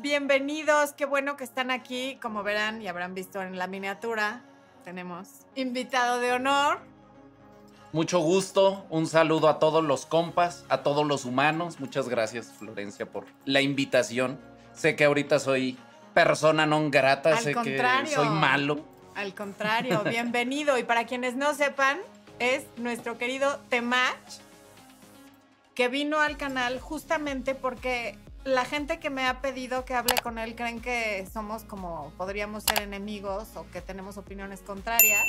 bienvenidos. Qué bueno que están aquí. Como verán y habrán visto en la miniatura, tenemos invitado de honor. Mucho gusto, un saludo a todos los compas, a todos los humanos. Muchas gracias, Florencia, por la invitación. Sé que ahorita soy persona non grata, Al sé contrario. que soy malo. Al contrario, bienvenido. Y para quienes no sepan, es nuestro querido Temach, que vino al canal justamente porque la gente que me ha pedido que hable con él creen que somos como, podríamos ser enemigos o que tenemos opiniones contrarias.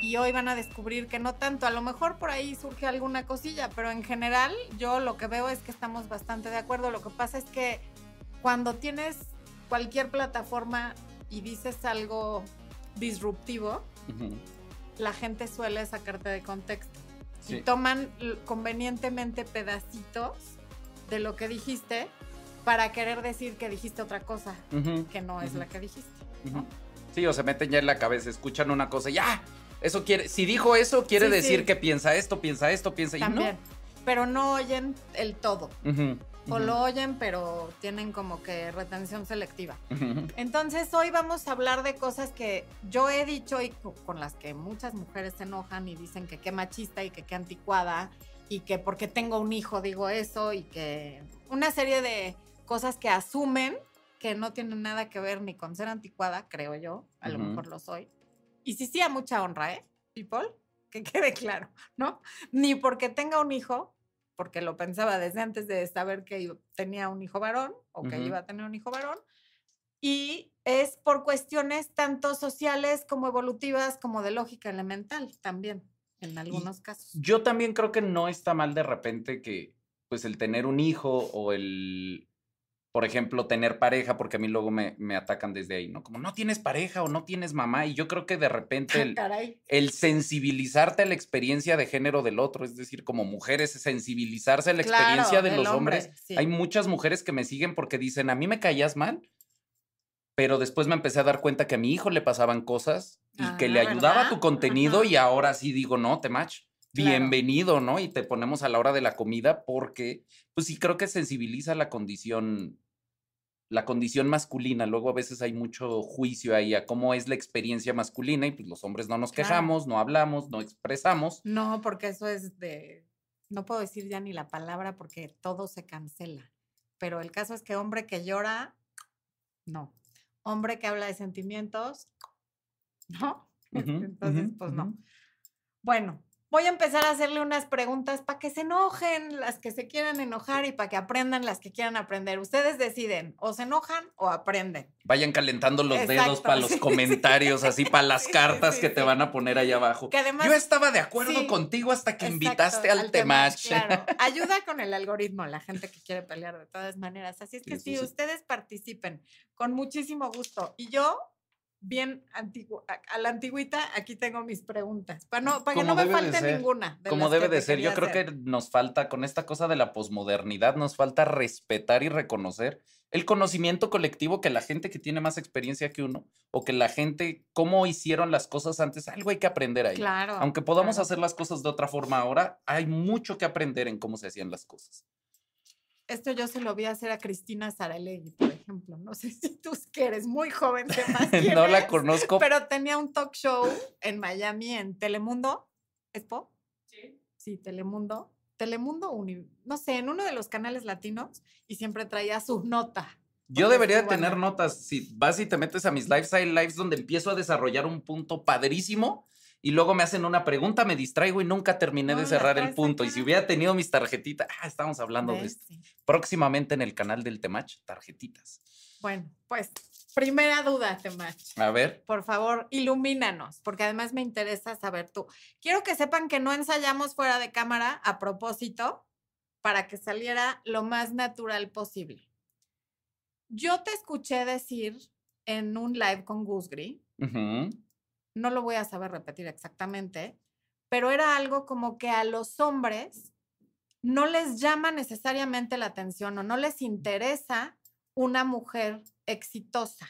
Y hoy van a descubrir que no tanto. A lo mejor por ahí surge alguna cosilla, pero en general yo lo que veo es que estamos bastante de acuerdo. Lo que pasa es que cuando tienes cualquier plataforma y dices algo disruptivo, Ujú. la gente suele sacarte de contexto. Sí. Y toman convenientemente pedacitos de lo que dijiste para querer decir que dijiste otra cosa que no es la que dijiste. Sí, o se meten ya en la cabeza, escuchan una cosa, y ya. Eso quiere, si dijo eso, quiere Sí, decir sí. que piensa esto, piensa esto, piensa y También. Pero no oyen el todo. no. O lo oyen, pero tienen como que retención selectiva. Entonces hoy vamos a hablar de cosas que yo he dicho y co- con las que muchas mujeres se enojan y dicen que qué machista y que qué anticuada y que porque tengo un hijo digo eso y que una serie de cosas que asumen que no tienen nada que ver ni con ser anticuada, creo yo, a lo Ujú. mejor lo soy. Y sí, sí, a mucha honra, ¿eh? People, que quede claro, ¿no? Ni porque tenga un hijo, porque lo pensaba desde antes de saber que tenía un hijo varón o que Ujú. iba a tener un hijo varón, y es por cuestiones tanto sociales como evolutivas como de lógica elemental también, en algunos casos. Yo también creo que no está mal de repente que, pues, el tener un hijo o el, por ejemplo, tener pareja, porque a mí luego me, me atacan desde ahí, ¿no? Como no tienes pareja o no tienes mamá, y yo creo que de repente el, Caray. el sensibilizarte a la experiencia de género del otro, es decir, como mujeres, sensibilizarse a la Claro, experiencia de los hombre, hombres. sí. Hay muchas mujeres que me siguen porque dicen, a mí me caías mal, pero después me empecé a dar cuenta que a mi hijo le pasaban cosas y que Ah, le ayudaba ¿verdad? tu contenido Ajá. y ahora sí digo, no, te match. Claro. Bienvenido, ¿no? Y te ponemos a la hora de la comida porque, pues sí, creo que sensibiliza la condición, la condición masculina. Luego a veces hay mucho juicio ahí a cómo es la experiencia masculina y pues los hombres no nos Claro. quejamos, no hablamos, no expresamos. No, porque eso es de, no puedo decir ya ni la palabra porque todo se cancela. Pero el caso es que hombre que llora, no. Hombre que habla de sentimientos, no. Entonces, pues no. Bueno, voy a empezar a hacerle unas preguntas para que se enojen las que se quieran enojar y para que aprendan las que quieran aprender. Ustedes deciden, o se enojan o aprenden. Vayan calentando los dedos para los sí, sí. comentarios, así para las Sí, cartas que te van a poner ahí abajo. Que además Yo estaba de acuerdo contigo hasta que Exacto, invitaste al, temach. Claro, ayuda con el algoritmo, la gente que quiere pelear de todas maneras. Así es que sí. ustedes participen con muchísimo gusto. Y yo, bien antiguo, a, la antigüita, aquí tengo mis preguntas, para, no, para que no me falte ninguna. de Como debe de ser, yo creo hacer. que nos falta, con esta cosa de la posmodernidad, nos falta respetar y reconocer el conocimiento colectivo que la gente que tiene más experiencia que uno, o que la gente, cómo hicieron las cosas antes, algo hay que aprender ahí. Claro. Aunque podamos claro. hacer las cosas de otra forma ahora, hay mucho que aprender en cómo se hacían las cosas. Esto yo se lo vi hacer a Cristina Saralegui, por ejemplo. No sé si tú que eres muy joven, sepas quién no la es, conozco. Pero tenía un talk show en Miami, en Telemundo. ¿Expo? Sí. Sí, Telemundo. Telemundo, Uni- no sé, en uno de los canales latinos y siempre traía su nota. Yo debería de tener notas. Si vas y te metes a mis lives, hay lives donde empiezo a desarrollar un punto padrísimo y luego me hacen una pregunta, me distraigo y nunca terminé No, de cerrar el punto. Y si hubiera tenido mis tarjetitas, ah, estábamos hablando de esto. Sí. Próximamente en el canal del Temach, tarjetitas. Bueno, pues, primera duda, Temach. A ver, Por favor, ilumínanos, porque además me interesa saber tú. Quiero que sepan que no ensayamos fuera de cámara a propósito para que saliera lo más natural posible. Yo te escuché decir en un live con Gusgri, ujú, no lo voy a saber repetir exactamente, pero era algo como que a los hombres no les llama necesariamente la atención o no les interesa una mujer exitosa.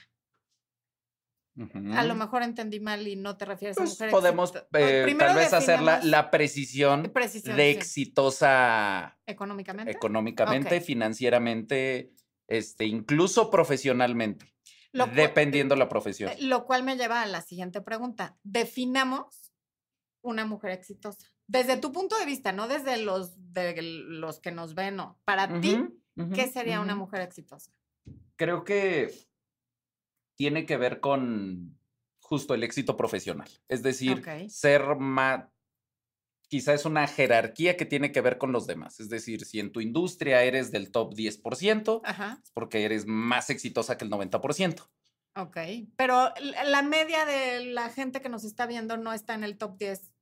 A lo mejor entendí mal y no te refieres a Pues mujer podemos eh, Primero tal vez hacer la, precisión, precisión, de exitosa económicamente. económicamente, financieramente, este, incluso profesionalmente, Lo dependiendo la profesión. Eh, Lo cual me lleva a la siguiente pregunta. Definamos una mujer exitosa. Desde tu punto de vista, no desde los, de los que nos ven, no. Para ti, ¿qué sería una mujer exitosa? Creo que tiene que ver con justo el éxito profesional. Es decir, ser más, quizá es una jerarquía que tiene que ver con los demás. Es decir, si en tu industria eres del top 10%, Ajá, es porque eres más exitosa que el 90%. ok. Pero la media de la gente que nos está viendo no está en el top 10.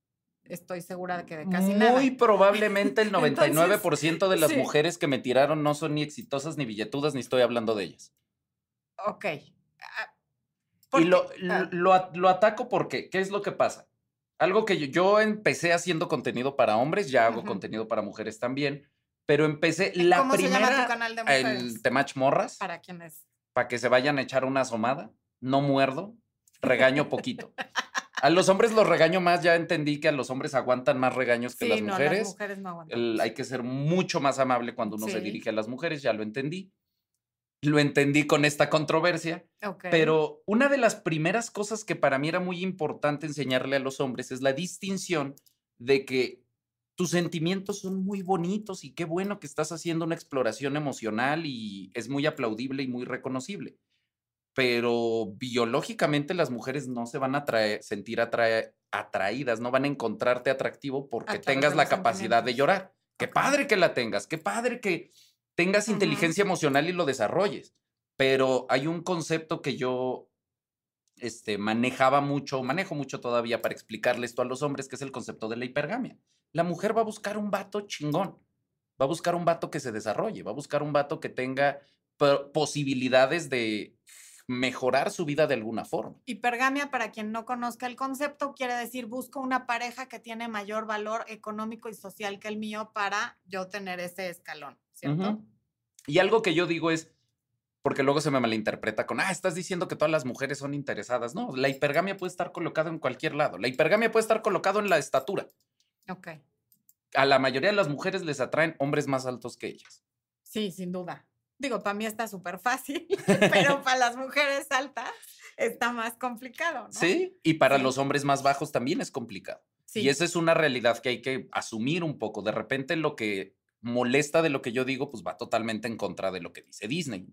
Estoy segura de que de casi nada. Muy probablemente el Entonces, 99% de las sí. mujeres que me tiraron no son ni exitosas ni billetudas, ni estoy hablando de ellas. Ok. Ah, Y lo, ah, lo ataco porque, ¿qué es lo que pasa? Algo que yo, yo empecé haciendo contenido para hombres, ya hago contenido para mujeres también, pero empecé la ¿Cómo se llama tu primera, canal de mujeres? el Temach Morras, Para quienes. para que se vayan a echar una asomada, no muerdo, regaño poquito. A los hombres los regaño más, ya entendí que a los hombres aguantan más regaños que Sí, las no, mujeres. las mujeres no aguantan. El- hay que ser mucho más amable cuando uno se dirige a las mujeres, ya lo entendí. Lo entendí con esta controversia, pero una de las primeras cosas que para mí era muy importante enseñarle a los hombres es la distinción de que tus sentimientos son muy bonitos y qué bueno que estás haciendo una exploración emocional y es muy aplaudible y muy reconocible. Pero biológicamente las mujeres no se van a sentir atrae- atraídas, no van a encontrarte atractivo porque tengas la capacidad de llorar. Qué padre que la tengas, qué padre que tengas inteligencia emocional y lo desarrolles. Pero hay un concepto que yo este, manejaba mucho, manejo mucho todavía para explicarle esto a los hombres, que es el concepto de la hipergamia. La mujer va a buscar un vato chingón, va a buscar un vato que se desarrolle, va a buscar un vato que tenga po- posibilidades de mejorar su vida de alguna forma. Hipergamia, para quien no conozca el concepto, quiere decir busco una pareja que tiene mayor valor económico y social que el mío para yo tener ese escalón, ¿cierto? Y algo que yo digo es, porque luego se me malinterpreta con, ah, estás diciendo que todas las mujeres son interesadas. No, la hipergamia puede estar colocada en cualquier lado. La hipergamia puede estar colocado en la estatura. Ok. A la mayoría de las mujeres les atraen hombres más altos que ellas. Sí, sin duda. Digo, para mí está súper fácil, pero para las mujeres altas está más complicado, ¿no? Sí, y para Sí. los hombres más bajos también es complicado. Sí. Y esa es una realidad que hay que asumir un poco. De repente lo que molesta de lo que yo digo, pues va totalmente en contra de lo que dice Disney.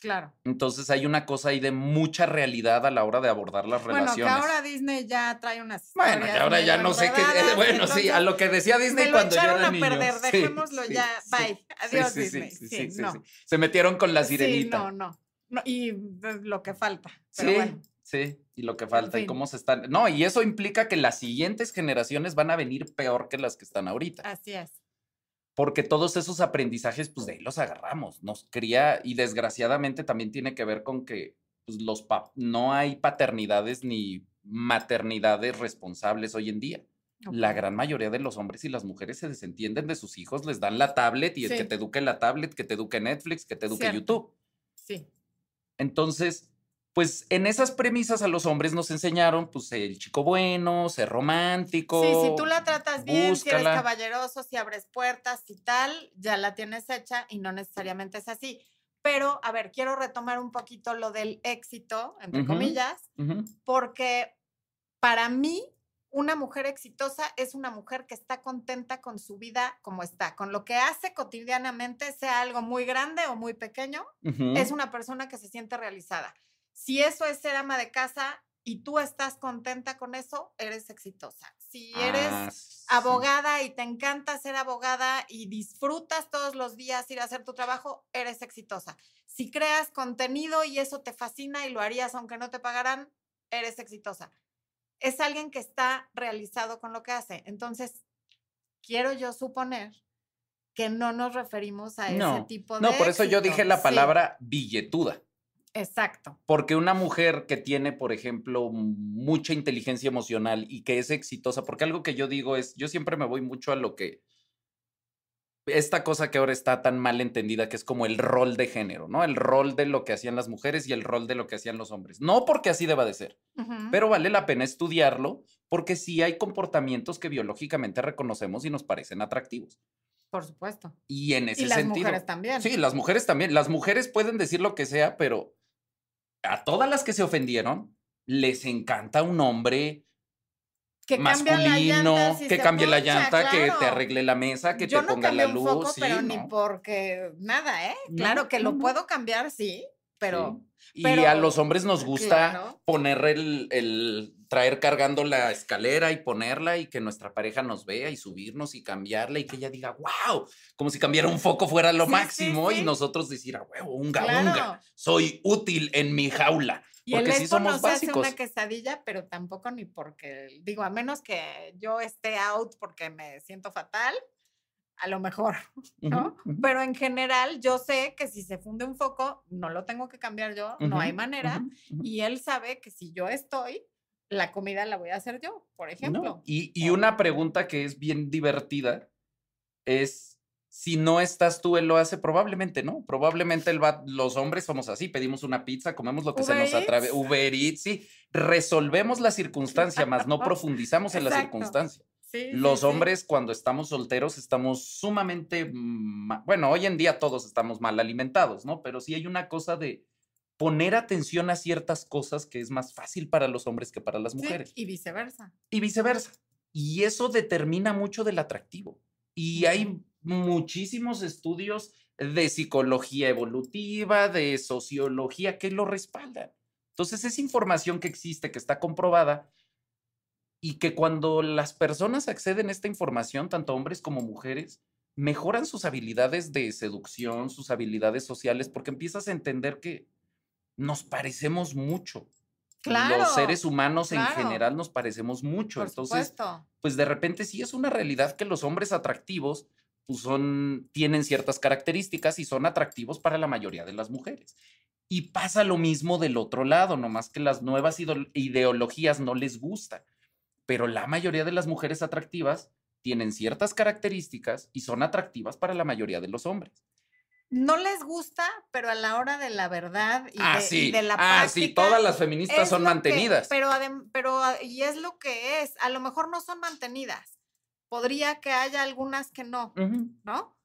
Claro. Entonces hay una cosa ahí de mucha realidad a la hora de abordar las Bueno, que relaciones. ahora Disney ya trae unas Bueno, y ahora ya no sé qué. Bueno, sí, a lo que decía Disney me lo cuando yo era a niño. perder, dejémoslo sí, ya, sí. bye, adiós sí, Disney, sí, sí, no. Se metieron con la Sí, sirenita. no, no, no, y pues, lo que falta, pero Sí, bueno, sí, y lo que falta, y fin. cómo se están. No, y eso implica que las siguientes generaciones van a venir peor que las que están ahorita. así es. Porque todos esos aprendizajes, pues de ahí los agarramos. Nos cría, y desgraciadamente también tiene que ver con que pues, los no hay paternidades ni maternidades responsables hoy en día. La Ok. gran mayoría de los hombres y las mujeres se desentienden de sus hijos, les dan la tablet y el que Sí. te eduque la tablet, que te eduque Netflix, que te eduque Cierto. YouTube. Sí, Entonces, pues en esas premisas a los hombres nos enseñaron, pues el chico bueno, ser romántico. sí, si tú la tratas bien, si eres búscala. caballeroso, si abres puertas y tal, ya la tienes hecha y no necesariamente es así. Pero, a ver, quiero retomar un poquito lo del éxito, entre comillas, porque para mí una mujer exitosa es una mujer que está contenta con su vida como está, con lo que hace cotidianamente, sea algo muy grande o muy pequeño, es una persona que se siente realizada. Si eso es ser ama de casa y tú estás contenta con eso, eres exitosa. Si eres Ah, sí. abogada y te encanta ser abogada y disfrutas todos los días ir a hacer tu trabajo, eres exitosa. Si creas contenido y eso te fascina y lo harías aunque no te pagaran, eres exitosa. Es alguien que está realizado con lo que hace. Entonces, quiero yo suponer que no nos referimos a ese tipo de no, por eso yo dije la Sí, palabra billetuda. Exacto. Porque una mujer que tiene, por ejemplo, mucha inteligencia emocional y que es exitosa, porque algo que yo digo es, yo siempre me voy mucho a lo que, esta cosa que ahora está tan mal entendida, que es como el rol de género, ¿no? El rol de lo que hacían las mujeres y el rol de lo que hacían los hombres. No porque así deba de ser, pero vale la pena estudiarlo porque sí hay comportamientos que biológicamente reconocemos y nos parecen atractivos. Por supuesto. Y en ese y las sentido. mujeres también. Sí, las mujeres también. Las mujeres pueden decir lo que sea, pero a todas las que se ofendieron, les encanta un hombre que masculino, si que cambie la llanta, que te arregle la mesa, que Yo te no ponga la cambio un luz. foco, sí, pero ni porque nada, ¿eh? Claro que lo puedo cambiar, sí, pero Sí. Y a los hombres nos gusta Claro. poner el, el- traer cargando la escalera y ponerla y que nuestra pareja nos vea y subirnos y cambiarla y que ella diga, wow, como si cambiara un foco fuera lo Sí, sí, máximo y sí. nosotros decir, a huevo, unga, unga, soy útil en mi jaula. Y el Porque sí Expo somos no se hace básicos. una quesadilla, pero tampoco ni porque, digo, a menos que yo esté out porque me siento fatal, a lo mejor, ¿no? Pero en general yo sé que si se funde un foco, no lo tengo que cambiar yo, no hay manera. Y él sabe que si yo estoy, la comida la voy a hacer yo, por ¿no? ejemplo. Y, y una pregunta que es bien divertida es, si no estás tú, él lo hace, probablemente no. Probablemente él va, los hombres somos así, pedimos una pizza, comemos lo que se nos atreve, Eats. Uber Eats, sí, resolvemos la circunstancia, más no profundizamos en la circunstancia. Sí, Los sí. hombres cuando estamos solteros estamos sumamente, ma- bueno, hoy en día todos estamos mal alimentados, ¿no? Pero sí hay una cosa de poner atención a ciertas cosas que es más fácil para los hombres que para las mujeres y viceversa. y viceversa. Y eso determina mucho del atractivo. Y hay muchísimos estudios de psicología evolutiva, de sociología que lo respaldan. Entonces es información que existe, que está comprobada y que cuando las personas acceden a esta información, tanto hombres como mujeres, mejoran sus habilidades de seducción, sus habilidades sociales, porque empiezas a entender que nos parecemos mucho. Claro. Los seres humanos en claro. general nos parecemos mucho. Por Entonces, supuesto. pues de repente sí es una realidad que los hombres atractivos pues son, tienen ciertas características y son atractivos para la mayoría de las mujeres. Y pasa lo mismo del otro lado, nomás que las nuevas ideologías no les gusta. Pero la mayoría de las mujeres atractivas tienen ciertas características y son atractivas para la mayoría de los hombres. No les gusta, pero a la hora de la verdad y, ah, de, y sí. de la ah, sí, práctica, todas las feministas son que- mantenidas. pero, pero, ah, y es lo que es. A lo mejor no son mantenidas. Podría que haya algunas que no. ¿no?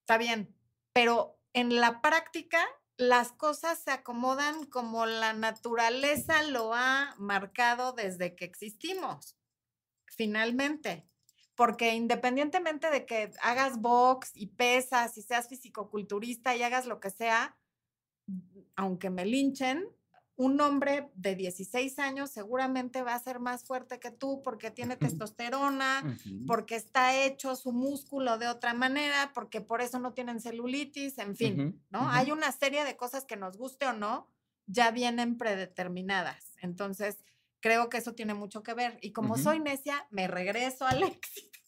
Está bien. Pero en la práctica, las cosas se acomodan como la naturaleza lo ha marcado desde que existimos, finalmente. Porque independientemente de que hagas box y pesas y seas fisicoculturista y hagas lo que sea, aunque me linchen, un hombre de 16 años seguramente va a ser más fuerte que tú porque tiene testosterona, porque está hecho su músculo de otra manera, porque por eso no tienen celulitis, en fin, ¿no? Hay una serie de cosas que nos guste o no, ya vienen predeterminadas. Entonces, creo que eso tiene mucho que ver. Y como soy necia, me regreso al éxito.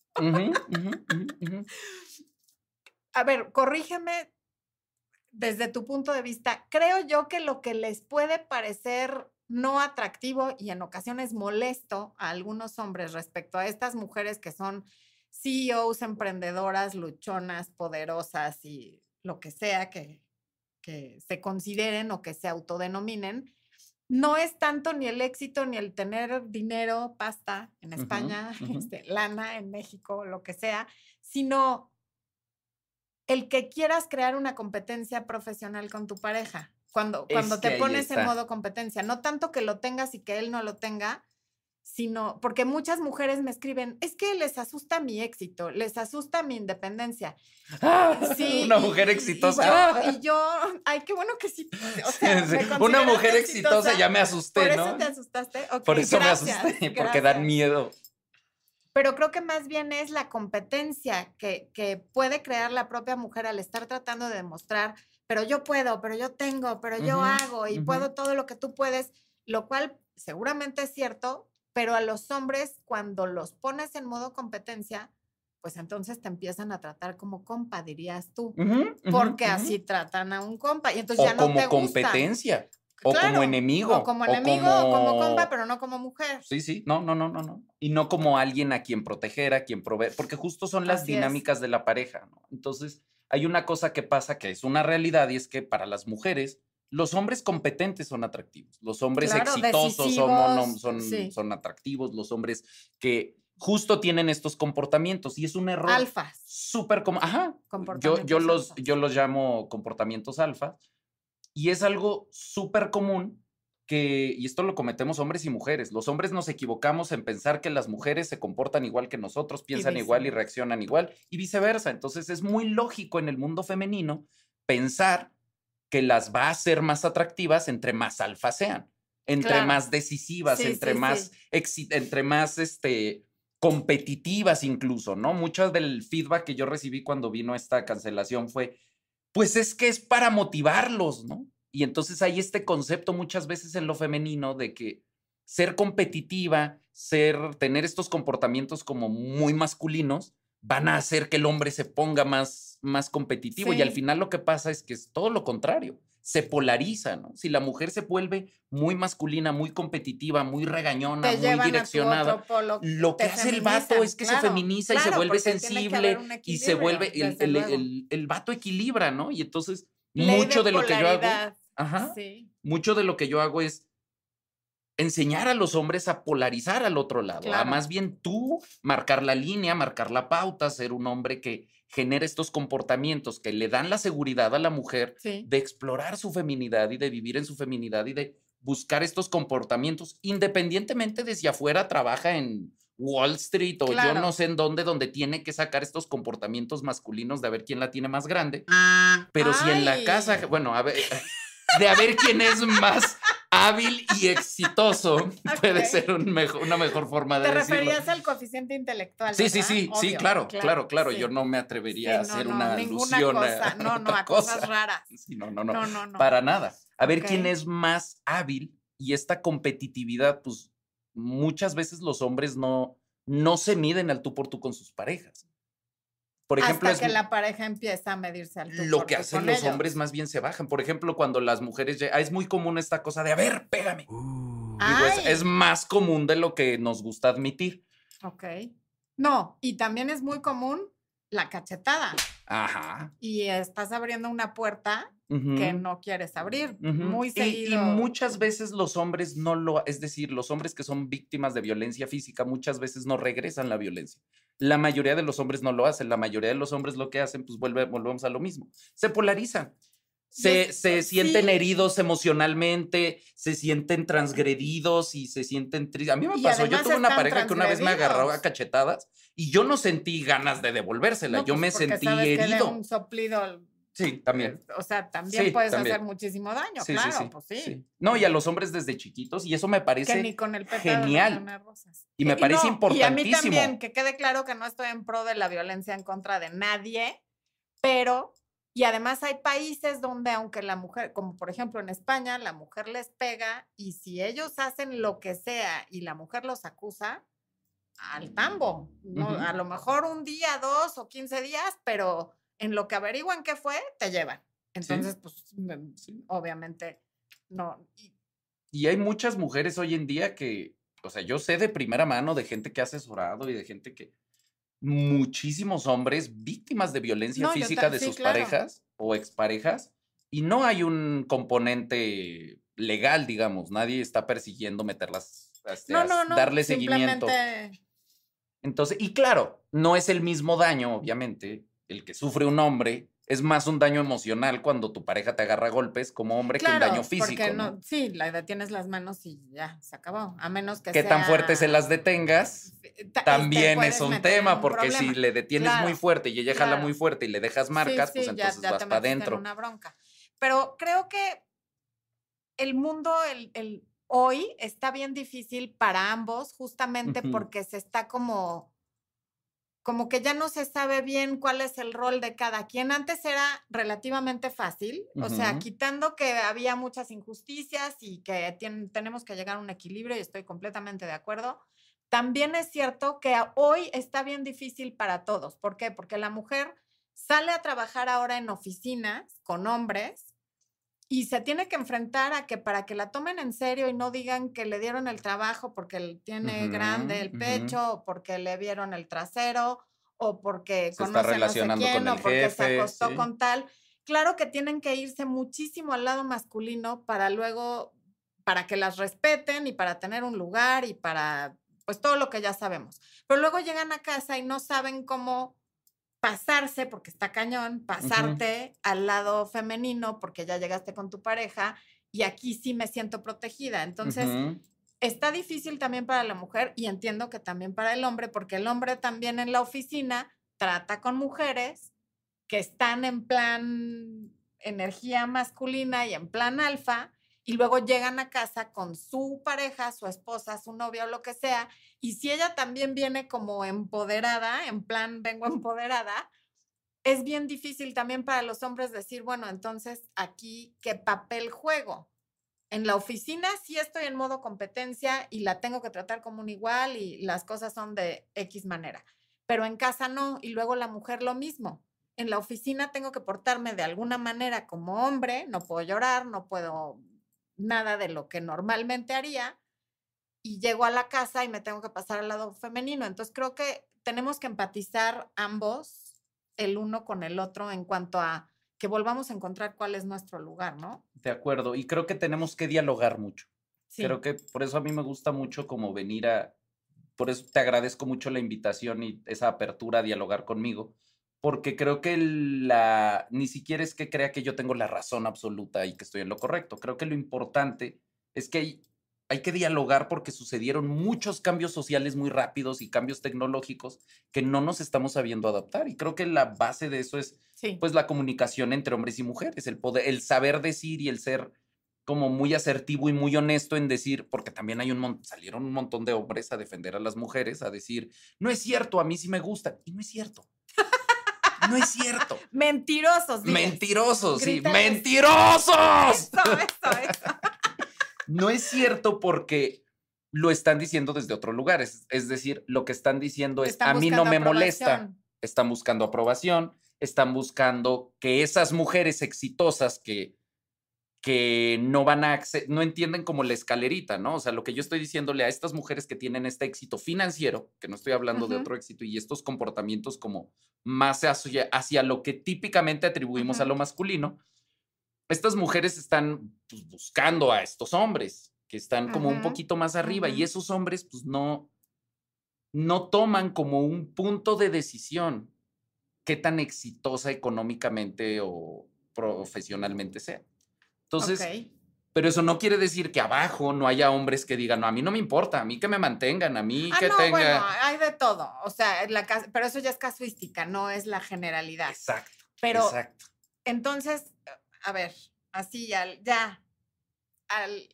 A ver, corrígeme desde tu punto de vista. Creo yo que lo que les puede parecer no atractivo y en ocasiones molesto a algunos hombres respecto a estas mujeres que son CEOs, emprendedoras, luchonas, poderosas y lo que sea que, que se consideren o que se autodenominen, no es tanto ni el éxito ni el tener dinero, pasta en España, este, lana en México, lo que sea, sino el que quieras crear una competencia profesional con tu pareja. Cuando, cuando Es te pones en modo competencia, no tanto que lo tengas y que él no lo tenga, sino porque muchas mujeres me escriben, es que les asusta mi éxito, les asusta mi independencia. Sí, Una mujer y- y exitosa. yo- Y yo, ay, qué bueno que sí. O sea, Sí, me sí. Una mujer exitosa, ya me Por asusté, eso ¿no? te asustaste. Ok, Por eso gracias, me asusté, porque dan miedo. Pero creo que más bien es la competencia que, que puede crear la propia mujer al estar tratando de demostrar, pero yo puedo, pero yo tengo, pero yo hago y puedo todo lo que tú puedes, lo cual seguramente es cierto, pero a los hombres cuando los pones en modo competencia, pues entonces te empiezan a tratar como compa, dirías tú, porque así tratan a un compa y entonces O ya no como te gusta. competencia. O Claro, como enemigo. O como enemigo, o como compa, como- pero no como mujer. Sí, sí, no, no, no, no, no. Y no como alguien a quien proteger, a quien proveer, porque justo son las Así es. dinámicas de la pareja, ¿no? Entonces, hay una cosa que pasa que es una realidad y es que para las mujeres, los hombres competentes son atractivos, los hombres Claro, exitosos son, son, sí. son atractivos, los hombres que justo tienen estos comportamientos y es un error Alfas. súper común. Ajá. Yo, los, yo los llamo comportamientos alfa y es algo súper común que, y esto lo cometemos hombres y mujeres, los hombres nos equivocamos en pensar que las mujeres se comportan igual que nosotros, piensan igual y reaccionan igual y viceversa. Entonces es muy lógico en el mundo femenino pensar que las va a hacer más atractivas entre más alfa sean, entre Claro. más decisivas, Sí, entre sí, más, sí. entre más, este, competitivas incluso, ¿no? Mucho del feedback que yo recibí cuando vino esta cancelación fue, pues es que es para motivarlos, ¿no? Y entonces hay este concepto muchas veces en lo femenino de que ser competitiva, ser, tener estos comportamientos como muy masculinos, van a hacer que el hombre se ponga más, más competitivo. Y al final lo que pasa es que es todo lo contrario. Se polariza, ¿no? Si la mujer se vuelve muy masculina, muy competitiva, muy regañona, Te muy direccionada, polo, lo que hace el vato es que se claro, feminiza y se vuelve sensible y se vuelve, el, el- luego. el- el vato equilibra, ¿no? Y entonces Ley mucho de, lo que yo hago, ajá, Sí, mucho de lo que yo hago es enseñar a los hombres a polarizar al otro lado, a más bien tú marcar la línea, marcar la pauta, ser un hombre que genera estos comportamientos que le dan la seguridad a la mujer sí. de explorar su feminidad y de vivir en su feminidad y de buscar estos comportamientos, independientemente de si afuera trabaja en Wall Street o yo no sé en dónde, donde tiene que sacar estos comportamientos masculinos de a ver quién la tiene más grande. Pero si en la casa, bueno, a ver, de a ver quién es más hábil y exitoso, puede ser un mejor, una mejor forma de Te decirlo. referías al coeficiente intelectual. Sí, sí, ¿verdad? sí, sí, Obvio, claro, claro, claro. Yo sí. no me atrevería a Sí, no, hacer no, una ninguna alusión cosa, a no, no, a cosas cosa. raras. Sí, no, no, no, No, no, no. para nada. A ver quién es más hábil y esta competitividad, pues muchas veces los hombres no, no se miden al tú por tú con sus parejas. Por ejemplo, Hasta es que la pareja empieza a medirse al lo que hacen los ellos. hombres más bien se bajan. Por ejemplo, cuando las mujeres, ah, es muy común esta cosa de, a ver, pégame. Digo, es, es más común de lo que nos gusta admitir. Ok. No, y también es muy común la cachetada. Ajá. Y estás abriendo una puerta que ujú. no quieres abrir. Ujú. Muy Y- seguido. Y, muchas veces los hombres no lo, es decir, los hombres que son víctimas de violencia física muchas veces no regresan la violencia. La mayoría de los hombres no lo hacen. La mayoría de los hombres lo que hacen, pues vuelve, volvemos a lo mismo. Se polarizan. Se, se sienten sí. heridos emocionalmente, se sienten transgredidos y se sienten tristes. A mí me Y pasó, yo tuve una pareja que una vez me agarró a cachetadas y yo no sentí ganas de devolvérsela, No, yo pues, me sentí que herido. un soplido. Sí, también. O sea, también Sí, puedes también. hacer muchísimo daño, Sí, claro, sí, pues sí. No, y a los hombres desde chiquitos, y eso me Que parece ni con el genial. rosas. Y me parece no, Y a mí importantísimo. también, que quede claro que no estoy en pro de la violencia en contra de nadie, pero, y además hay países donde aunque la mujer, como por ejemplo en España, la mujer les pega y si ellos hacen lo que sea y la mujer los acusa, al tambo. No. A lo mejor un día, dos o quince días, pero en lo que averiguan qué fue, te llevan. Entonces, pues, Sí. obviamente, no. y- Y hay muchas mujeres hoy en día que, o sea, yo sé de primera mano de gente que ha asesorado y de gente que, muchísimos hombres víctimas de violencia No, física de sí, sus claro. parejas o exparejas, y no hay un componente legal, digamos, nadie está persiguiendo meterlas, este, No, no, no. darle seguimiento. Entonces, y claro, no es el mismo daño, obviamente, el que sufre un hombre, es más un daño emocional cuando tu pareja te agarra golpes como hombre que un daño físico. Porque ¿no? no, sí, la detienes las manos y ya, se acabó. A menos que ¿Qué tan fuerte se las detengas? Este, También es un tema, un porque si le detienes muy fuerte y ella jala muy fuerte y le dejas marcas, Sí, pues sí, ya- entonces ya vas te para adentro. una bronca. Pero creo que el mundo el, el- hoy está bien difícil para ambos, justamente porque se está como, como que ya no se sabe bien cuál es el rol de cada quien. Antes era relativamente fácil, o sea, quitando que había muchas injusticias y que tenemos que llegar a un equilibrio y estoy completamente de acuerdo. También es cierto que hoy está bien difícil para todos. ¿Por qué? Porque la mujer sale a trabajar ahora en oficinas con hombres y se tiene que enfrentar a que para que la tomen en serio y no digan que le dieron el trabajo porque tiene grande el pecho o porque le vieron el trasero o porque Se está conoce a no sé relacionando con quién o el porque se acostó sí. con tal. Claro que tienen que irse muchísimo al lado masculino para luego, para que las respeten y para tener un lugar y para pues todo lo que ya sabemos. Pero luego llegan a casa y no saben cómo pasarse, porque está cañón, pasarte al lado femenino porque ya llegaste con tu pareja y aquí sí me siento protegida. Entonces, está difícil también para la mujer y entiendo que también para el hombre, porque el hombre también en la oficina trata con mujeres que están en plan energía masculina y en plan alfa y luego llegan a casa con su pareja, su esposa, su novia o lo que sea, y si ella también viene como empoderada, en plan vengo empoderada, es bien difícil también para los hombres decir, bueno, entonces aquí, ¿qué papel juego? En la oficina sí estoy en modo competencia y la tengo que tratar como un igual y las cosas son de X manera, pero en casa no, y luego la mujer lo mismo. En la oficina tengo que portarme de alguna manera como hombre, no puedo llorar, no puedo nada de lo que normalmente haría y llego a la casa y me tengo que pasar al lado femenino. Entonces creo que tenemos que empatizar ambos, el uno con el otro, en cuanto a que volvamos a encontrar cuál es nuestro lugar, ¿no? De acuerdo, y creo que tenemos que dialogar mucho. Creo que por eso a mí me gusta mucho como venir a, por eso te agradezco mucho la invitación y esa apertura a dialogar conmigo, porque creo que la, ni siquiera es que crea que yo tengo la razón absoluta y que estoy en lo correcto. Creo que lo importante es que hay, hay que dialogar porque sucedieron muchos cambios sociales muy rápidos y cambios tecnológicos que no nos estamos sabiendo adaptar. Y creo que la base de eso es pues la comunicación entre hombres y mujeres, el poder, el saber decir y el ser como muy asertivo y muy honesto en decir, porque también hay un salieron un montón de hombres a defender a las mujeres, a decir, no es cierto, a mí sí me gustan. Y no es cierto. No es cierto. Mentirosos. Mentirosos, sí. ¡Mentirosos! Eso, eso, eso. No es cierto porque lo están diciendo desde otro lugar. Es, decir, lo que están diciendo es, a mí no me molesta. Están buscando aprobación, están buscando que esas mujeres exitosas que que no van a no entienden como la escalerita, ¿no? O sea, lo que yo estoy diciéndole a estas mujeres que tienen este éxito financiero, que no estoy hablando de otro éxito, y estos comportamientos como más hacia, hacia lo que típicamente atribuimos a lo masculino, estas mujeres están pues, buscando a estos hombres que están como un poquito más arriba y esos hombres pues no, no toman como un punto de decisión qué tan exitosa económicamente o profesionalmente sea. Entonces, pero eso no quiere decir que abajo no haya hombres que digan, no, a mí no me importa, a mí que me mantengan, a mí ah, que no, tenga. Bueno, hay de todo. O sea, la, pero eso ya es casuística, no es la generalidad. Exacto. Pero entonces, a ver, así ya, ya al.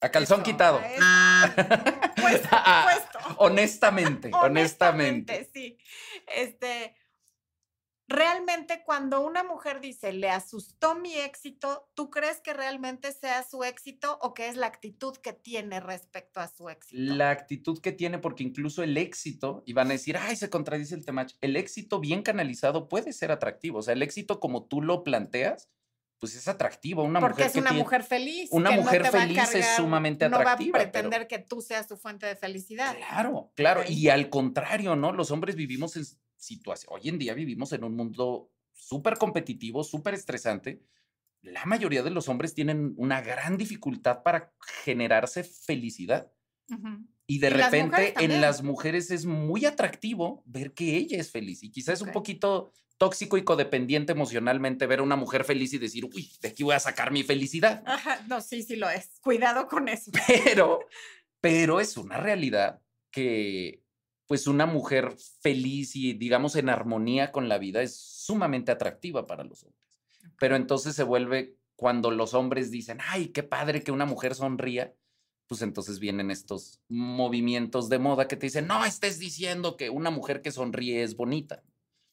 A calzón quitado. puesto, puesto. honestamente, honestamente, honestamente. Sí. Este, realmente cuando una mujer dice, le asustó mi éxito, ¿tú crees que realmente sea su éxito o que es la actitud que tiene respecto a su éxito? La actitud que tiene, porque incluso el éxito, y van a decir, ay, se contradice el tema, el éxito bien canalizado puede ser atractivo, o sea, el éxito como tú lo planteas. Pues es atractivo, una Porque mujer es una mujer feliz. Una mujer feliz es sumamente atractiva. No va a pretender que tú seas su fuente de felicidad. Claro, claro. Y al contrario, ¿no? Los hombres vivimos en, situación. Hoy en día vivimos en un mundo súper competitivo, súper estresante. La mayoría de los hombres tienen una gran dificultad para generarse felicidad. Y de repente en las mujeres es muy atractivo ver que ella es feliz. Y quizás es un poquito tóxico y codependiente emocionalmente ver a una mujer feliz y decir, uy, de aquí voy a sacar mi felicidad. no, sí, sí lo es. Cuidado con eso. Pero, pero es una realidad que pues una mujer feliz y digamos en armonía con la vida es sumamente atractiva para los hombres. Pero entonces se vuelve cuando los hombres dicen, ay, qué padre que una mujer sonría, pues entonces vienen estos movimientos de moda que te dicen, no estés diciendo que una mujer que sonríe es bonita.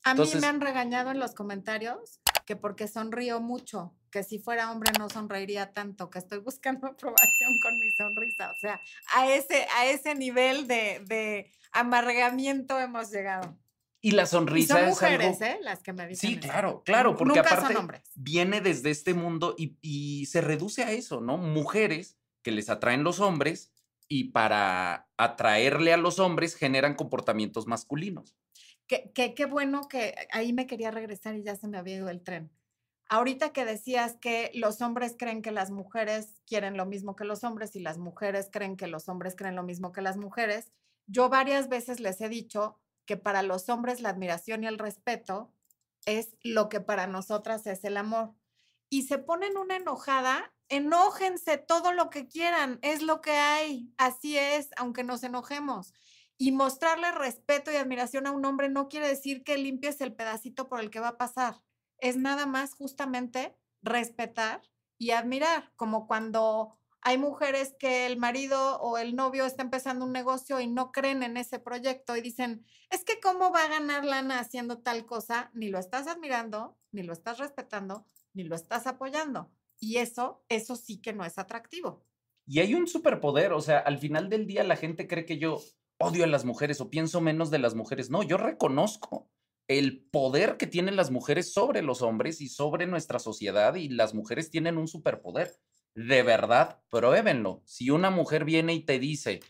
A mí me han regañado en los comentarios que porque sonrío mucho, que si fuera hombre no sonreiría tanto, que estoy buscando aprobación con mi sonrisa. O sea, a ese, a ese nivel de, amargamiento hemos llegado. Y la sonrisa son mujeres, ¿eh? Las que me dicen. Sí, claro, claro, porque aparte viene desde este mundo y, y, se reduce a eso, ¿no? Mujeres que les atraen los hombres y para atraerle a los hombres generan comportamientos masculinos. Qué, bueno que ahí me quería regresar y ya se me había ido el tren. Ahorita que decías que los hombres creen que las mujeres quieren lo mismo que los hombres y las mujeres creen que los hombres creen lo mismo que las mujeres, Yo varias veces les he dicho que para los hombres la admiración y el respeto es lo que para nosotras es el amor. Y se ponen una enojada, enójense todo lo que quieran, es lo que hay, así es, aunque nos enojemos. Y mostrarle respeto y admiración a un hombre no quiere decir que limpies el pedacito por el que va a pasar. Es nada más justamente respetar y admirar, como cuando hay mujeres que el marido o el novio está empezando un negocio y no creen en ese proyecto y dicen, es que cómo va a ganar lana haciendo tal cosa, ni lo estás admirando, ni lo estás respetando, ni lo estás apoyando. Y eso, eso sí que no es atractivo. Y hay un superpoder, o sea, al final del día la gente cree que yo odio a las mujeres o pienso menos de las mujeres. No, yo reconozco el poder que tienen las mujeres sobre los hombres y sobre nuestra sociedad y las mujeres tienen un superpoder de verdad, pruébenlo. Si una mujer viene y te dice,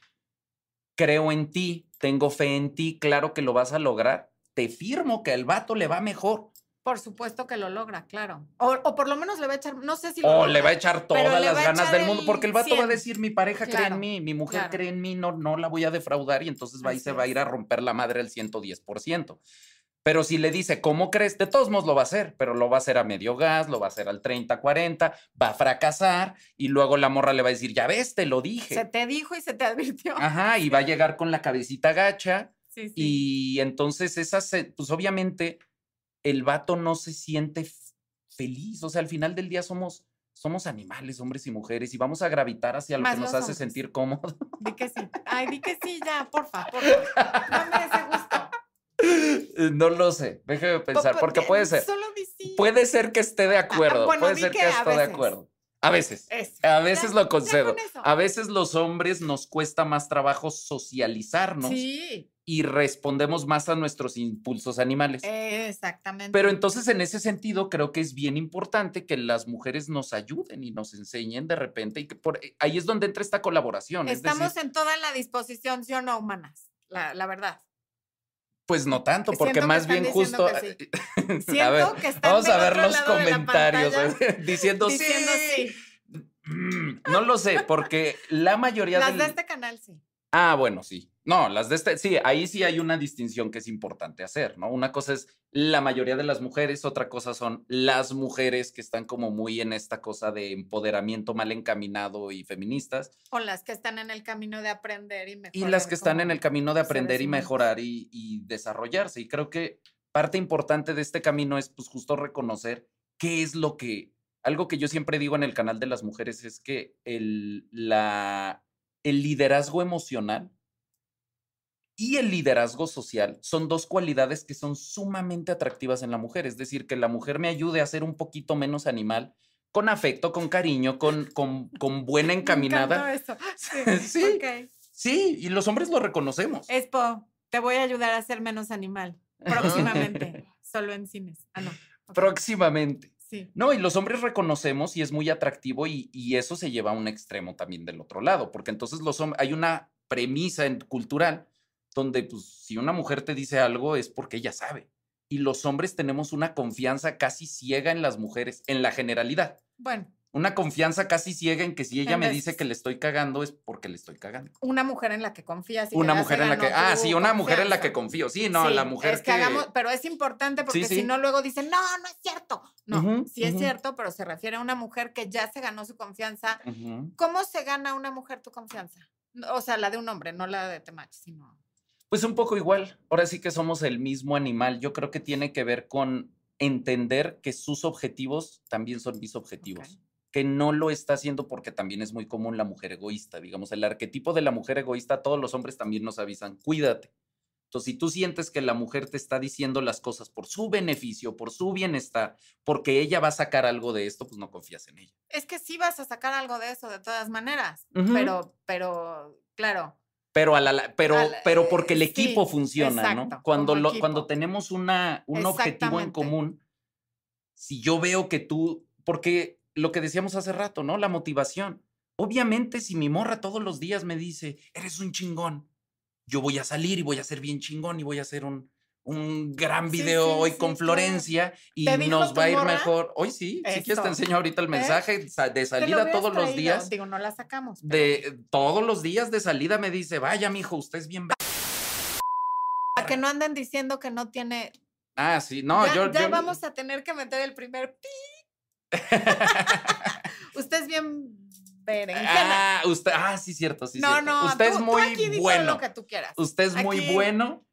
creo en ti, tengo fe en ti, claro que lo vas a lograr, te firmo que al vato le va mejor. Por supuesto que lo logra, claro. O, por lo menos le va a echar, no sé si lo O le va a echar todas las ganas del mundo, porque el vato va a decir, mi pareja cree en mí, mi mujer cree en mí, no, no la voy a defraudar y entonces va y se va a ir a romper la madre al 110%. Pero si le dice, ¿cómo crees? De todos modos lo va a hacer, pero lo va a hacer a medio gas, lo va a hacer al 30, 40, va a fracasar y luego la morra le va a decir, ya ves, te lo dije. Se te dijo y se te advirtió. Ajá, y va a llegar con la cabecita gacha. Sí, sí. Y entonces esa, pues obviamente el vato no se siente feliz. O sea, al final del día somos, somos animales, hombres y mujeres, y vamos a gravitar hacia lo que nos hace sentir cómodos. Di que sí. Ay, di que sí, ya, porfa, porfa. No me hace gusto. No lo sé, déjeme pensar, porque puede ser. Puede ser que esté de acuerdo, puede ser que esté de acuerdo. A veces. A veces lo concedo. A veces los hombres nos cuesta más trabajo socializarnos. Y respondemos más a nuestros impulsos animales. Exactamente. Pero entonces, en ese sentido, creo que es bien importante que las mujeres nos ayuden y nos enseñen de repente. Y que por ahí es donde entra esta colaboración. Estamos en toda la disposición, ¿sí o no, humanas? La, la verdad. Pues no tanto, porque más bien justo. Siento que vamos a ver los comentarios diciendo, sí. Mm, no lo sé, porque la mayoría Las de este canal sí. Ah, bueno, sí. No, las de este, sí, ahí sí hay una distinción que es importante hacer, ¿no? Una cosa es la mayoría de las mujeres, otra cosa son las mujeres que están como muy en esta cosa de empoderamiento mal encaminado y feministas. O las que están en el camino de aprender y mejorar. Y las que están en el camino de aprender y mejorar y, y desarrollarse. Y creo que parte importante de este camino es pues justo reconocer qué es lo que, algo que yo siempre digo en el canal de las mujeres es que el, la el liderazgo emocional y el liderazgo social son dos cualidades que son sumamente atractivas en la mujer. Es decir, que la mujer me ayude a ser un poquito menos animal, con afecto, con cariño, con, con, con buena encaminada. Eso. Sí, sí, y los hombres lo reconocemos. Espo, te voy a ayudar a ser menos animal. Próximamente, solo en cines. Ah, no. Próximamente. No, y los hombres reconocemos y es muy atractivo y, eso se lleva a un extremo también del otro lado, porque entonces los hay una premisa en, cultural donde pues, si una mujer te dice algo es porque ella sabe. Y los hombres tenemos una confianza casi ciega en las mujeres, en la generalidad. Bueno, una confianza casi ciega en que si ella me dice que le estoy cagando es porque le estoy cagando. Una mujer en la que confías. una mujer en la que, ah, sí, una mujer en la que confío. Sí, no, la mujer es que, hagamos, pero es importante porque si no luego dicen, no, no es cierto. No, sí es cierto, pero se refiere a una mujer que ya se ganó su confianza. ¿Cómo se gana una mujer tu confianza? O sea, la de un hombre, no la de Temach, sino... Pues un poco igual. Ahora sí que somos el mismo animal. Yo creo que tiene que ver con entender que sus objetivos también son mis objetivos que no lo está haciendo porque también es muy común la mujer egoísta. Digamos, el arquetipo de la mujer egoísta, todos los hombres también nos avisan, cuídate. Entonces, si tú sientes que la mujer te está diciendo las cosas por su beneficio, por su bienestar, porque ella va a sacar algo de esto, pues no confías en ella. Es que sí vas a sacar algo de eso de todas maneras, pero, pero, claro. Pero, a la, pero, pero porque el equipo funciona, ¿no? Cuando, lo, cuando tenemos una, un objetivo en común, si yo veo que tú, porque lo que decíamos hace rato, ¿no? La motivación. Obviamente, si mi morra todos los días me dice, eres un chingón, yo voy a salir y voy a ser bien chingón y voy a ser un, un gran Sí, video sí, hoy sí, con. Florencia y ¿Te dijo nos va a ir morra? mejor. Hoy sí, si quieres te enseño ahorita el ¿Ves? mensaje sa- de lo salida hubieras todos los días. Digo, no la sacamos. pero- De todos los días de salida me dice, vaya, mijo, usted es bien. ver-". A que no anden diciendo que no tiene. Ah, sí, no, ya yo. ya yo- vamos a tener que meter el primer pi. Usted es bien berenjena. Ah, usted, ah, sí, cierto, sí, no, cierto. no, Usted tú- es tú muy aquí todo bueno. lo que tú quieras. Usted es muy bueno.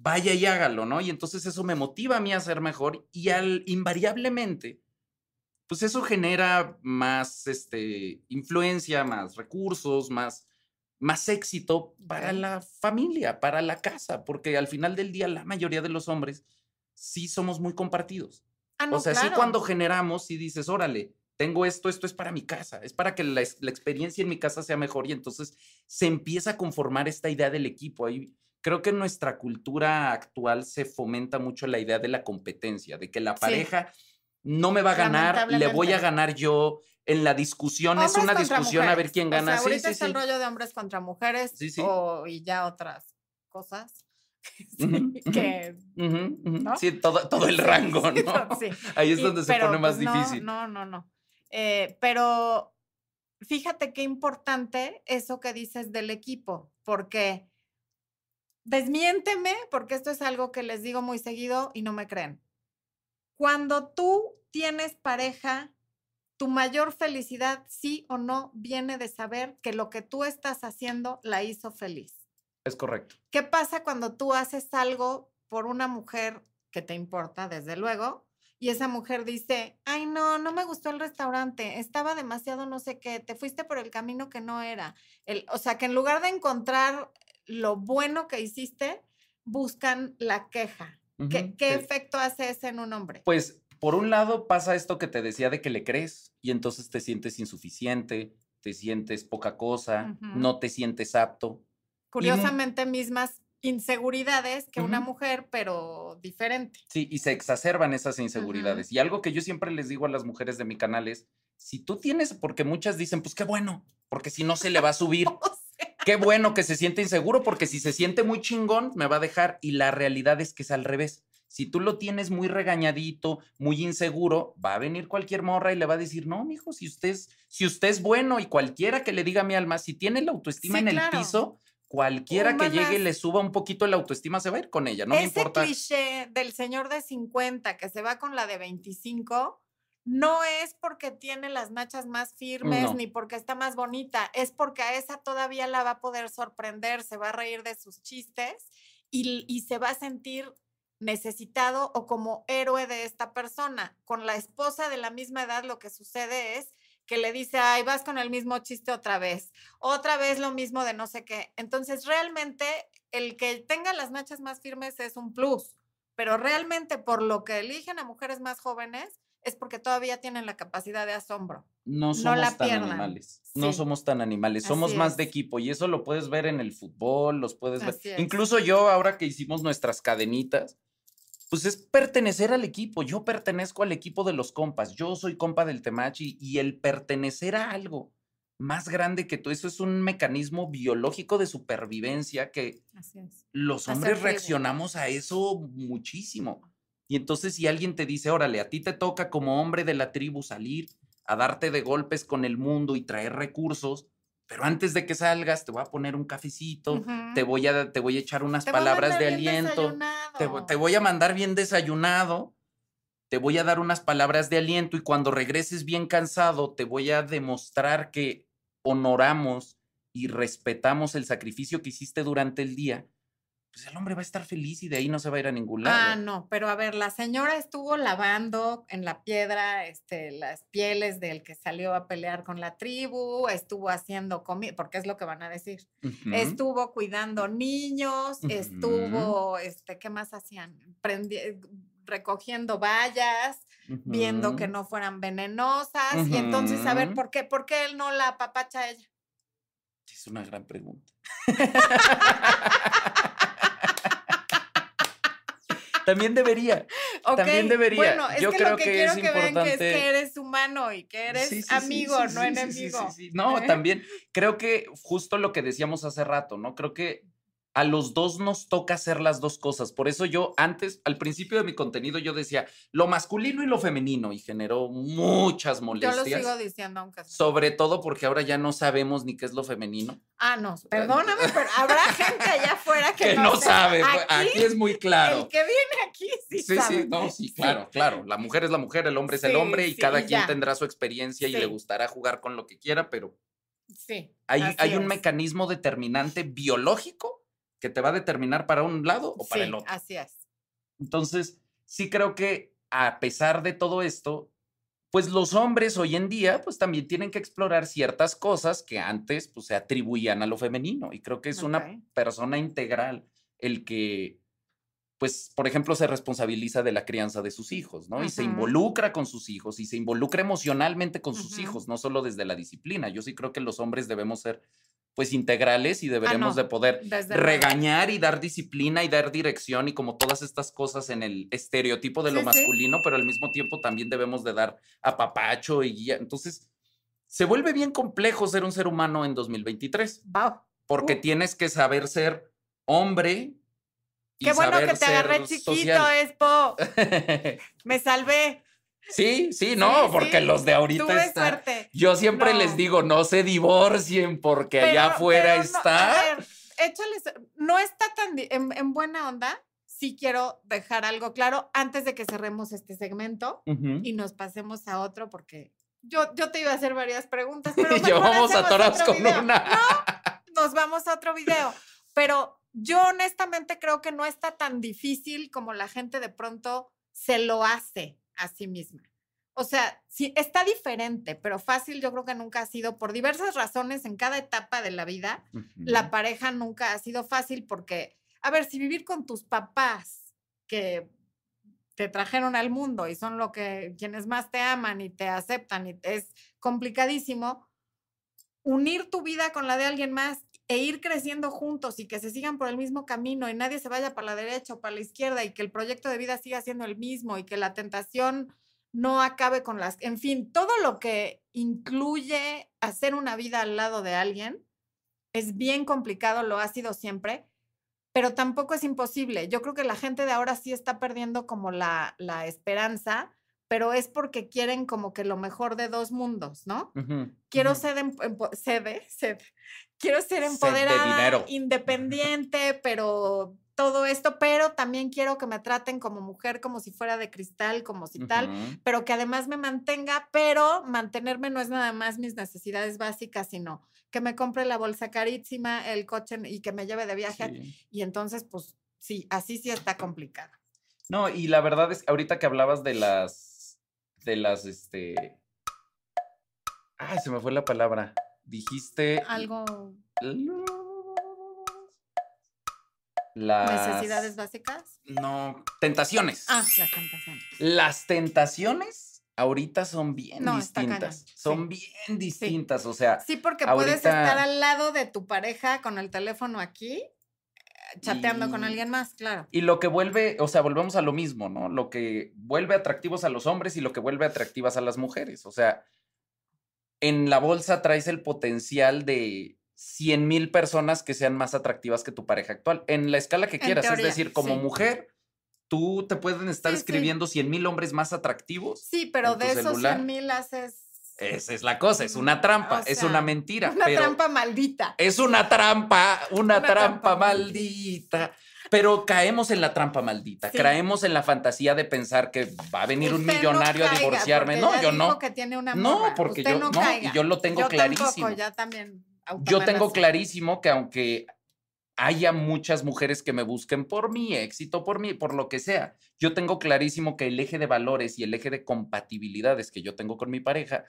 Vaya y hágalo, ¿no? Y entonces eso me motiva a mí a ser mejor y al invariablemente, pues eso genera más este, influencia, más recursos, más, más éxito para la familia, para la casa, porque al final del día la mayoría de los hombres sí somos muy compartidos. Ah, no, o sea, sí cuando generamos y dices, órale, tengo esto, esto es para mi casa, es para que la, ex- la experiencia en mi casa sea mejor y entonces se empieza a conformar esta idea del equipo. Ahí creo que en nuestra cultura actual se fomenta mucho la idea de la competencia, de que la Sí. pareja no me va a ganar, le voy a ganar yo. En la discusión es una discusión a ver quién O sea, gana. sí, ahorita sí, está el rollo de hombres contra mujeres o- y ya otras cosas. Sí, que. ¿no? Sí, todo, todo el rango, ¿no? sí. Ahí es Y- donde se pero, pone más pues, no, difícil. No, no, no. Eh, pero fíjate qué importante eso que dices del equipo, porque desmiénteme, porque esto es algo que les digo muy seguido y no me creen. Cuando tú tienes pareja, tu mayor felicidad, sí o no, viene de saber que lo que tú estás haciendo la hizo feliz. Es correcto. ¿Qué pasa cuando tú haces algo por una mujer que te importa, desde luego, y esa mujer dice, ay, no, no me gustó el restaurante, estaba demasiado no sé qué, te fuiste por el camino que no era. El, o sea, que en lugar de encontrar lo bueno que hiciste, buscan la queja. ¿Qué, Ujú, qué sí. efecto hace ese en un hombre? Pues por un lado pasa esto que te decía de que le crees y entonces te sientes insuficiente, te sientes poca cosa, no te sientes apto. Curiosamente, mismas inseguridades que una mujer, pero diferente. Sí, y se exacerban esas inseguridades. Y algo que yo siempre les digo a las mujeres de mi canal es, si tú tienes, porque muchas dicen, pues qué bueno, porque si no se le va a subir. O sea, Qué bueno que se siente inseguro, porque si se siente muy chingón, me va a dejar. Y la realidad es que es al revés. Si tú lo tienes muy regañadito, muy inseguro, va a venir cualquier morra y le va a decir, no, mijo, si usted es, si usted es bueno y cualquiera que le diga a mi alma, si tiene la autoestima Sí, en el piso, cualquiera que llegue y le suba un poquito la autoestima se va a ir con ella, no me Ese importa. cliché del señor de 50 que se va con la de 25 no es porque tiene las nachas más firmes No. ni porque está más bonita, es porque a esa todavía la va a poder sorprender, se va a reír de sus chistes y, y se va a sentir necesitado o como héroe de esta persona. Con la esposa de la misma edad lo que sucede es que le dice, ay, vas con el mismo chiste otra vez, otra vez lo mismo de no sé qué. Entonces, realmente, el que tenga las nachas más firmes es un plus, pero realmente por lo que eligen a mujeres más jóvenes es porque todavía tienen la capacidad de asombro. No no somos la tan pierdan. animales. No somos tan animales. Somos más de equipo. Y eso lo puedes ver en el fútbol, los puedes ver. Es. Incluso yo, ahora que hicimos nuestras cadenitas, pues es pertenecer al equipo. Yo pertenezco al equipo de los compas. Yo soy compa del Temachi y el pertenecer a algo más grande que tú, eso es un mecanismo biológico de supervivencia que los hombres reaccionamos a eso muchísimo. Y entonces si alguien te dice, órale, a ti te toca como hombre de la tribu salir a darte de golpes con el mundo y traer recursos, pero antes de que salgas te voy a poner un cafecito, te, voy a, te voy a echar unas Te palabras de aliento, te, te voy a mandar bien desayunado, te voy a dar unas palabras de aliento y cuando regreses bien cansado te voy a demostrar que honoramos y respetamos el sacrificio que hiciste durante el día, pues el hombre va a estar feliz y de ahí no se va a ir a ningún lado. Ah, no, pero a ver, la señora estuvo lavando en la piedra este, las pieles del que salió a pelear con la tribu, estuvo haciendo comida, porque es lo que van a decir. Estuvo cuidando niños, estuvo, este, ¿qué más hacían? Prendi- recogiendo vallas, viendo que no fueran venenosas. Y entonces, a ver. ¿por qué, ¿por qué él no la apapacha a ella? Es una gran pregunta. También debería. También debería. Bueno, es Yo que creo lo que, que quiero es que vean que es importante- que eres humano y que eres Sí, sí, sí, amigo, sí, no enemigo. No, ¿eh? también creo que justo lo que decíamos hace rato, ¿no? Creo que a los dos nos toca hacer las dos cosas. Por eso yo antes, al principio de mi contenido, yo decía lo masculino y lo femenino y generó muchas molestias. Yo lo sigo diciendo aunque sea. Sobre todo porque ahora ya no sabemos ni qué es lo femenino. Ah, no, perdóname, pero habrá gente allá afuera que, Que no sabe. pues, Aquí, es muy El claro. que viene aquí sí, Sí, no, sí, claro, claro. La mujer es la mujer, el hombre es el hombre y sí, cada quien ya. tendrá su experiencia y le gustará jugar con lo que quiera, pero Sí, hay, hay un mecanismo determinante biológico que te va a determinar para un lado o para el otro. así es. Entonces, sí creo que a pesar de todo esto, pues los hombres hoy en día, pues también tienen que explorar ciertas cosas que antes, pues se atribuían a lo femenino. Y creo que es una persona integral el que, pues, por ejemplo, se responsabiliza de la crianza de sus hijos, ¿no? Y se involucra con sus hijos y se involucra emocionalmente con sus hijos, no solo desde la disciplina. Yo sí creo que los hombres debemos ser, pues, integrales y deberemos no, de poder Desde regañar y dar disciplina y dar dirección y como todas estas cosas en el estereotipo de lo Sí, sí. masculino, pero al mismo tiempo también debemos de dar apapacho y guía. Entonces, se vuelve bien complejo ser un ser humano en 2023, Wow. porque Uh. tienes que saber ser hombre. Qué bueno que te agarré chiquito, social. Expo. Me salvé. sí, sí, no, Sí, porque sí. los de ahorita Tuve están- suerte. Yo siempre les No. digo, no se divorcien porque allá Pero- afuera pero no, está. a ver, échales, no está tan en, en buena onda. Sí quiero dejar algo claro antes de que cerremos este segmento Ujú. y nos pasemos a otro porque yo, yo te iba a hacer varias preguntas, pero Y mejor yo vamos hacemos atorados otro con video. una. Nos vamos a otro video. Pero yo honestamente creo que no está tan difícil como la gente de pronto se lo hace a sí misma. O sea, sí, está diferente, pero fácil yo creo que nunca ha sido por diversas razones en cada etapa de la vida la pareja nunca ha sido fácil porque, a ver, si vivir con tus papás que te trajeron al mundo y son lo que quienes más te aman y te aceptan y es complicadísimo, unir tu vida con la de alguien más e ir creciendo juntos y que se sigan por el mismo camino y nadie se vaya para la derecha o para la izquierda y que el proyecto de vida siga siendo el mismo y que la tentación no acabe con las, en fin, todo lo que incluye hacer una vida al lado de alguien es bien complicado, lo ha sido siempre, pero tampoco es imposible. Yo creo que la gente de ahora sí está perdiendo como la, la esperanza, pero es porque quieren como que lo mejor de dos mundos, ¿no? Quiero ser, em- empo- sede, sed. quiero ser empoderada, independiente, pero todo esto, pero también quiero que me traten como mujer, como si fuera de cristal, como si tal, pero que además me mantenga, pero mantenerme no es nada más mis necesidades básicas, sino que me compre la bolsa carísima, el coche y que me lleve de viaje. Sí. Y entonces, pues sí, así sí está complicado. No, y la verdad es que ahorita que hablabas de las, de las, este, ay, se me fue la palabra. Dijiste Algo, las necesidades básicas. No, tentaciones. Ah, las tentaciones. Las tentaciones ahorita son bien No, distintas. sí. Son bien distintas, o sea, Sí, porque puedes estar al lado de tu pareja con el teléfono aquí, chateando con alguien más, claro. Y lo que vuelve, o sea, volvemos a lo mismo, ¿no? Lo que vuelve atractivos a los hombres y lo que vuelve atractivas a las mujeres. O sea, en la bolsa traes el potencial de 100 mil personas que sean más atractivas que tu pareja actual. En la escala que quieras. teoría, es decir, como sí. mujer, tú te pueden estar Sí, escribiendo 100 mil hombres más atractivos. Sí, pero de esos celular. 100 mil haces Esa es la cosa, es una trampa, o es una mentira. una pero trampa maldita. Es una trampa, una, Una trampa, trampa maldita. Pero caemos en la trampa maldita, Sí. caemos en la fantasía de pensar que va a venir un no millonario a divorciarme. No, yo no. que tiene una No, porque Usted yo no, no, y yo lo tengo Yo clarísimo. Tampoco, ya también. Yo tengo clarísimo que aunque haya muchas mujeres que me busquen por mi éxito, por mí, por lo que sea, yo tengo clarísimo que el eje de valores y el eje de compatibilidades que yo tengo con mi pareja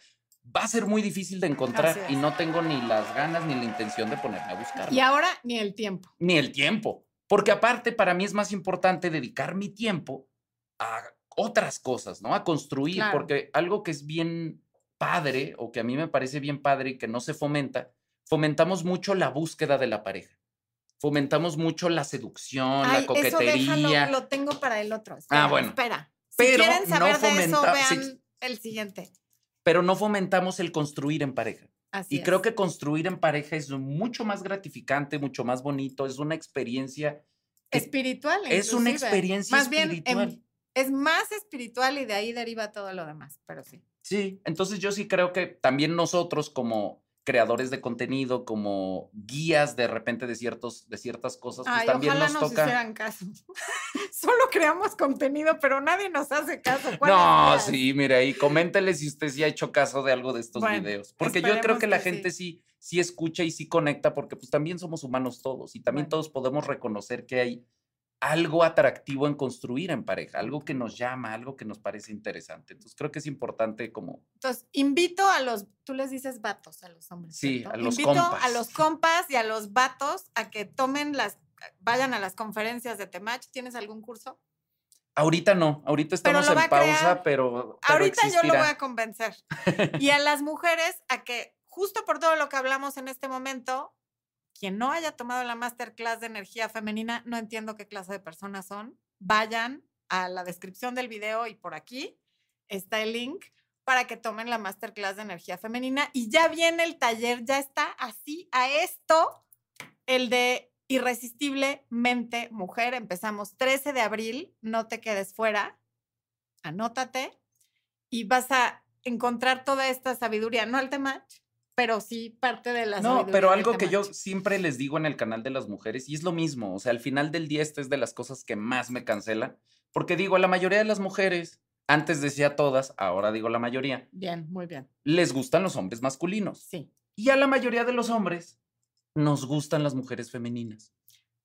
va a ser muy difícil de encontrar y no tengo ni las ganas ni la intención de ponerme a buscarlo. Y ahora ni el tiempo. ni el tiempo. Porque aparte, para mí es más importante dedicar mi tiempo a otras cosas, ¿no? A construir, Claro. porque algo que es bien padre, o que a mí me parece bien padre y que no se fomenta, fomentamos mucho la búsqueda de la pareja. Fomentamos mucho la seducción, Ay, la eso coquetería. déjalo, lo tengo para el otro. Espera, bueno. Espera. Si Pero quieren no saber de eso, sí. vean el siguiente. pero no fomentamos el construir en pareja. Así Y creo que construir en pareja es mucho más gratificante, mucho más bonito, es una experiencia espiritual. es una experiencia Más bien, em, espiritual. es más espiritual y de ahí deriva todo lo demás, pero sí. Sí, entonces yo sí creo que también nosotros como creadores de contenido, como guías de repente de ciertos de ciertas cosas, pues Ay, también ojalá nos nos toca. hicieran caso. Solo creamos contenido, pero nadie nos hace caso. ¿Cuáles No, sí, mire, y coméntele si usted sí ha hecho caso de algo de estos Bueno, videos, porque yo creo que la que sí. gente sí sí escucha y sí conecta porque pues también somos humanos todos y también Bueno. todos podemos reconocer que hay algo atractivo en construir en pareja, algo que nos llama, algo que nos parece interesante. Entonces creo que es importante como Entonces, invito a los, tú les dices vatos a los hombres. Sí, ¿cierto? a los invito a compas. los compas y a los vatos a que tomen las, vayan a las conferencias de Temach. ¿Tienes algún curso? ahorita no, ahorita estamos en a pausa, crear. pero, pero Ahorita yo lo voy a convencer. Y a las mujeres a que, justo por todo lo que hablamos en este momento, quien no haya tomado la masterclass de energía femenina, no entiendo qué clase de personas son, vayan a la descripción del video y por aquí está el link para que tomen la masterclass de energía femenina. Y ya viene el taller, ya está así a esto, el de irresistiblemente mujer. Empezamos 13 de abril, no te quedes fuera, anótate y vas a encontrar toda esta sabiduría, no al temach, pero sí parte de la No, pero algo que yo siempre les digo en el canal de las mujeres, y es lo mismo, o sea, al final del día esta es de las cosas que más me cancela, porque digo, a la mayoría de las mujeres, antes decía todas, ahora digo la mayoría, Bien, muy bien. les gustan los hombres masculinos. Sí. Y a la mayoría de los hombres nos gustan las mujeres femeninas.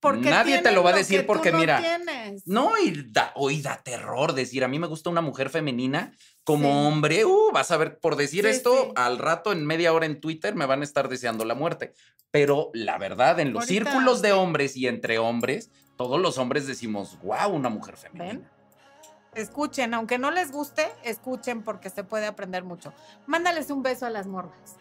Porque Nadie te lo va a decir porque no mira, tienes. No, y da, hoy da terror decir, a mí me gusta una mujer femenina como Sí. hombre, uh, vas a ver, por decir Sí, esto, sí. al rato en media hora en Twitter me van a estar deseando la muerte. Pero la verdad, en los Ahorita, círculos de hombres y entre hombres, todos los hombres decimos, wow, una mujer femenina. Escuchen, aunque no les guste, escuchen porque se puede aprender mucho. Mándales un beso a las morras.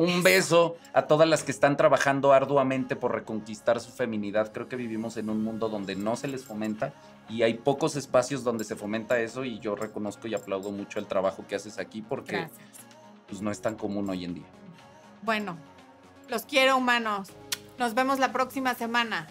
Un beso a todas las que están trabajando arduamente por reconquistar su feminidad. Creo que vivimos en un mundo donde no se les fomenta y hay pocos espacios donde se fomenta eso y yo reconozco y aplaudo mucho el trabajo que haces aquí porque pues, no es tan común hoy en día. Bueno, los quiero humanos. Nos vemos la próxima semana.